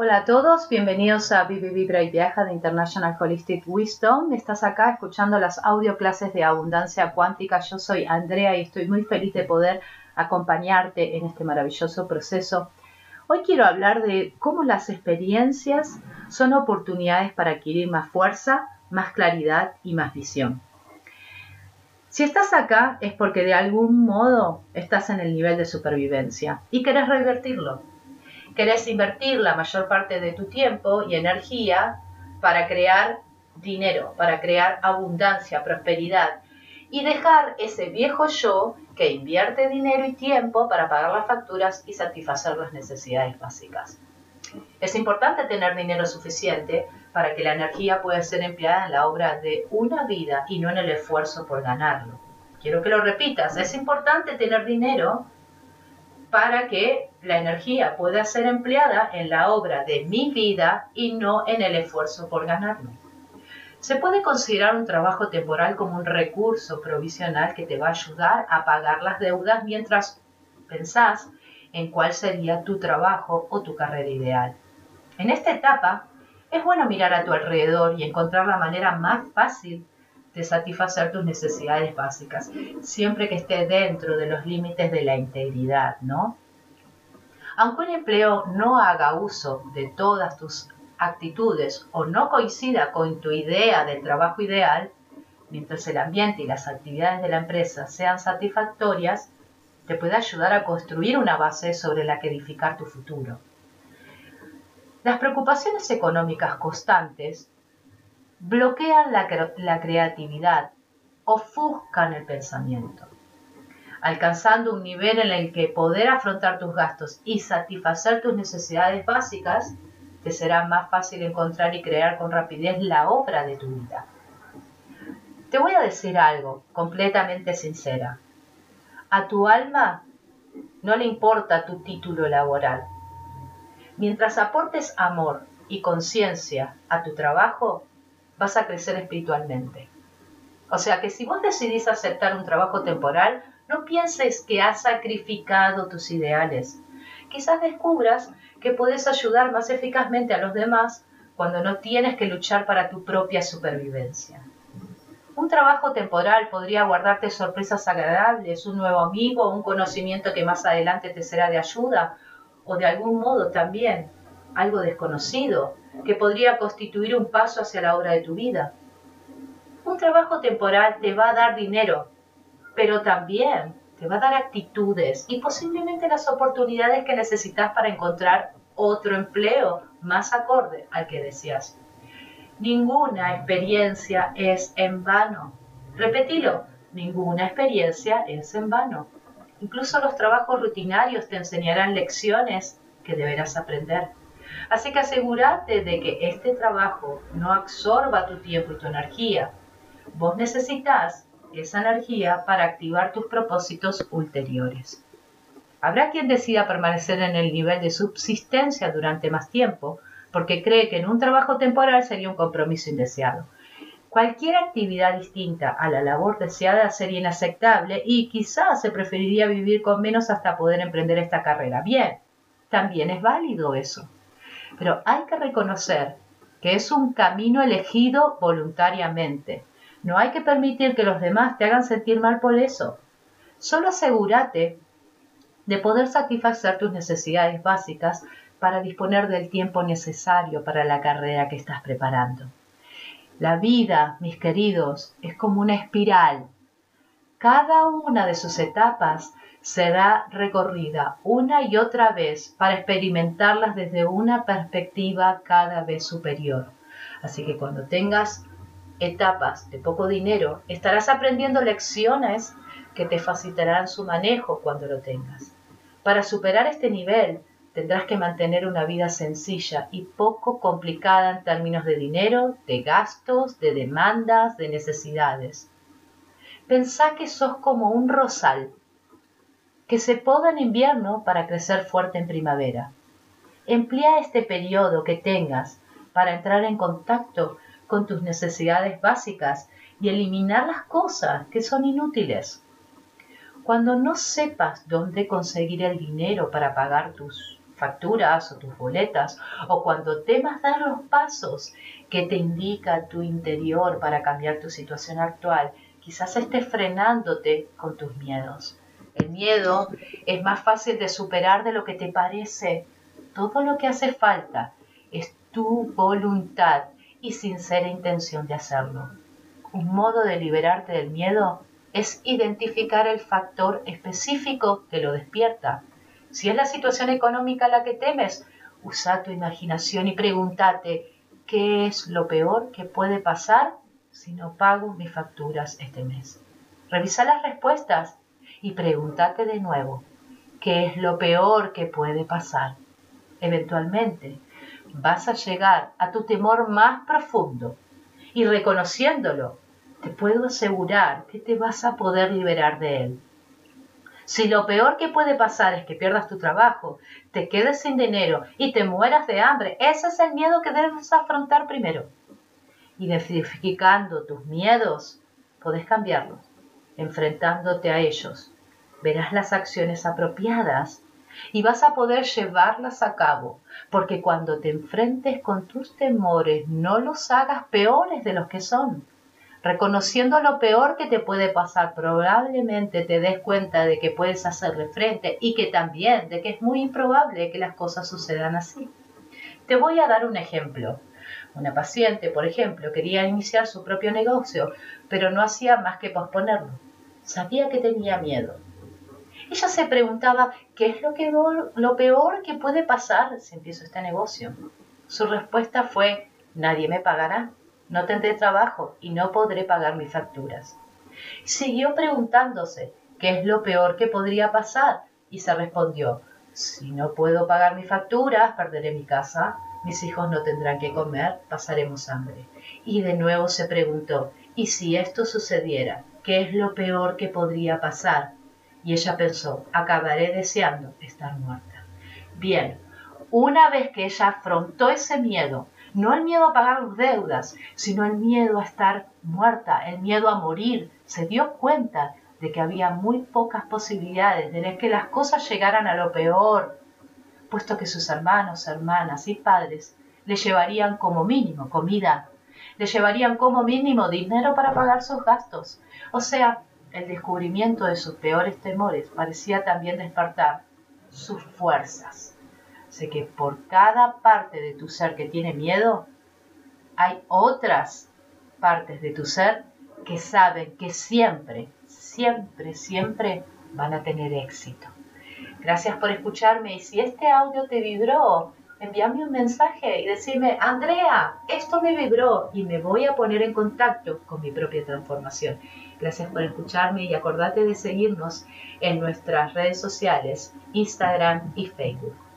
Hola a todos, bienvenidos a Vivi Vibra y Viaja de International Holistic Wisdom. Estás acá escuchando las audio clases de abundancia cuántica. Yo soy Andrea y estoy muy feliz de poder acompañarte en este maravilloso proceso. Hoy quiero hablar de cómo las experiencias son oportunidades para adquirir más fuerza, más claridad y más visión. Si estás acá es porque de algún modo estás en el nivel de supervivencia y querés revertirlo querés invertir la mayor parte de tu tiempo y energía para crear dinero, para crear abundancia, prosperidad y dejar ese viejo yo que invierte dinero y tiempo para pagar las facturas y satisfacer las necesidades básicas. Es importante tener dinero suficiente para que la energía pueda ser empleada en la obra de una vida y no en el esfuerzo por ganarlo. Quiero que lo repitas, es importante tener dinero para que la energía pueda ser empleada en la obra de mi vida y no en el esfuerzo por ganarlo. Se puede considerar un trabajo temporal como un recurso provisional que te va a ayudar a pagar las deudas mientras pensás en cuál sería tu trabajo o tu carrera ideal. En esta etapa, es bueno mirar a tu alrededor y encontrar la manera más fácil de satisfacer tus necesidades básicas, siempre que esté dentro de los límites de la integridad, ¿no? Aunque un empleo no haga uso de todas tus actitudes o no coincida con tu idea del trabajo ideal, mientras el ambiente y las actividades de la empresa sean satisfactorias, te puede ayudar a construir una base sobre la que edificar tu futuro. Las preocupaciones económicas constantes bloquean la, creatividad, ofuscan el pensamiento, alcanzando un nivel en el que poder afrontar tus gastos y satisfacer tus necesidades básicas te será más fácil encontrar y crear con rapidez la obra de tu vida. Te voy a decir algo completamente sincera. A tu alma no le importa tu título laboral. Mientras aportes amor y conciencia a tu trabajo, vas a crecer espiritualmente. O sea que si vos decidís aceptar un trabajo temporal, no pienses que has sacrificado tus ideales. Quizás descubras que puedes ayudar más eficazmente a los demás cuando no tienes que luchar para tu propia supervivencia. Un trabajo temporal podría guardarte sorpresas agradables, un nuevo amigo, un conocimiento que más adelante te será de ayuda, o de algún modo también algo desconocido, que podría constituir un paso hacia la obra de tu vida. Un trabajo temporal te va a dar dinero, pero también te va a dar actitudes y posiblemente las oportunidades que necesitas para encontrar otro empleo más acorde al que deseas. Ninguna experiencia es en vano. Repetilo, ninguna experiencia es en vano. Incluso los trabajos rutinarios te enseñarán lecciones que deberás aprender. Así que asegúrate de que este trabajo no absorba tu tiempo y tu energía. Vos necesitas esa energía para activar tus propósitos ulteriores. Habrá quien decida permanecer en el nivel de subsistencia durante más tiempo porque cree que en un trabajo temporal sería un compromiso indeseado. Cualquier actividad distinta a la labor deseada sería inaceptable y quizás se preferiría vivir con menos hasta poder emprender esta carrera. Bien, también es válido eso. Pero hay que reconocer que es un camino elegido voluntariamente. No hay que permitir que los demás te hagan sentir mal por eso. Solo asegúrate de poder satisfacer tus necesidades básicas para disponer del tiempo necesario para la carrera que estás preparando. La vida, mis queridos, es como una espiral. Cada una de sus etapas será recorrida una y otra vez para experimentarlas desde una perspectiva cada vez superior. Así que cuando tengas etapas de poco dinero, estarás aprendiendo lecciones que te facilitarán su manejo cuando lo tengas. Para superar este nivel, tendrás que mantener una vida sencilla y poco complicada en términos de dinero, de gastos, de demandas, de necesidades. Pensá que sos como un rosal que se poda en invierno para crecer fuerte en primavera. Emplea este periodo que tengas para entrar en contacto con tus necesidades básicas y eliminar las cosas que son inútiles. Cuando no sepas dónde conseguir el dinero para pagar tus facturas o tus boletas, o cuando temas dar los pasos que te indica tu interior para cambiar tu situación actual, quizás estés frenándote con tus miedos. El miedo es más fácil de superar de lo que te parece. Todo lo que hace falta es tu voluntad y sincera intención de hacerlo. Un modo de liberarte del miedo es identificar el factor específico que lo despierta. Si es la situación económica la que temes, usa tu imaginación y pregúntate qué es lo peor que puede pasar si no pago mis facturas este mes. Revisa las respuestas y pregúntate de nuevo qué es lo peor que puede pasar. Eventualmente vas a llegar a tu temor más profundo y reconociéndolo, te puedo asegurar que te vas a poder liberar de él. Si lo peor que puede pasar es que pierdas tu trabajo, te quedes sin dinero y te mueras de hambre, ese es el miedo que debes afrontar primero. Identificando tus miedos, podés cambiarlos, enfrentándote a ellos. Verás las acciones apropiadas y vas a poder llevarlas a cabo, porque cuando te enfrentes con tus temores no los hagas peores de los que son. Reconociendo lo peor que te puede pasar, probablemente te des cuenta de que puedes hacerle frente y que también de que es muy improbable que las cosas sucedan así. Te voy a dar un ejemplo. Una paciente, por ejemplo, quería iniciar su propio negocio, pero no hacía más que posponerlo. Sabía que tenía miedo, ella se preguntaba, ¿qué es lo, que, lo peor que puede pasar si empiezo este negocio? Su respuesta fue, nadie me pagará, no tendré trabajo y no podré pagar mis facturas. Siguió preguntándose, ¿qué es lo peor que podría pasar? Y se respondió, si no puedo pagar mis facturas, perderé mi casa, mis hijos no tendrán que comer, pasaremos hambre. Y de nuevo se preguntó, ¿y si esto sucediera? ¿Qué es lo peor que podría pasar? y ella pensó, acabaré deseando estar muerta. Bien, una vez que ella afrontó ese miedo, no el miedo a pagar sus deudas, sino el miedo a estar muerta, el miedo a morir, se dio cuenta de que había muy pocas posibilidades de que las cosas llegaran a lo peor, puesto que sus hermanos, hermanas y padres le llevarían como mínimo comida, le llevarían como mínimo dinero para pagar sus gastos. O sea, el descubrimiento de sus peores temores parecía también despertar sus fuerzas. Sé que por cada parte de tu ser que tiene miedo, hay otras partes de tu ser que saben que siempre, siempre, siempre van a tener éxito. Gracias por escucharme y si este audio te vibró, envíame un mensaje y decirme, Andrea, esto me vibró y me voy a poner en contacto con mi propia transformación. Gracias por escucharme y acordate de seguirnos en nuestras redes sociales, Instagram y Facebook.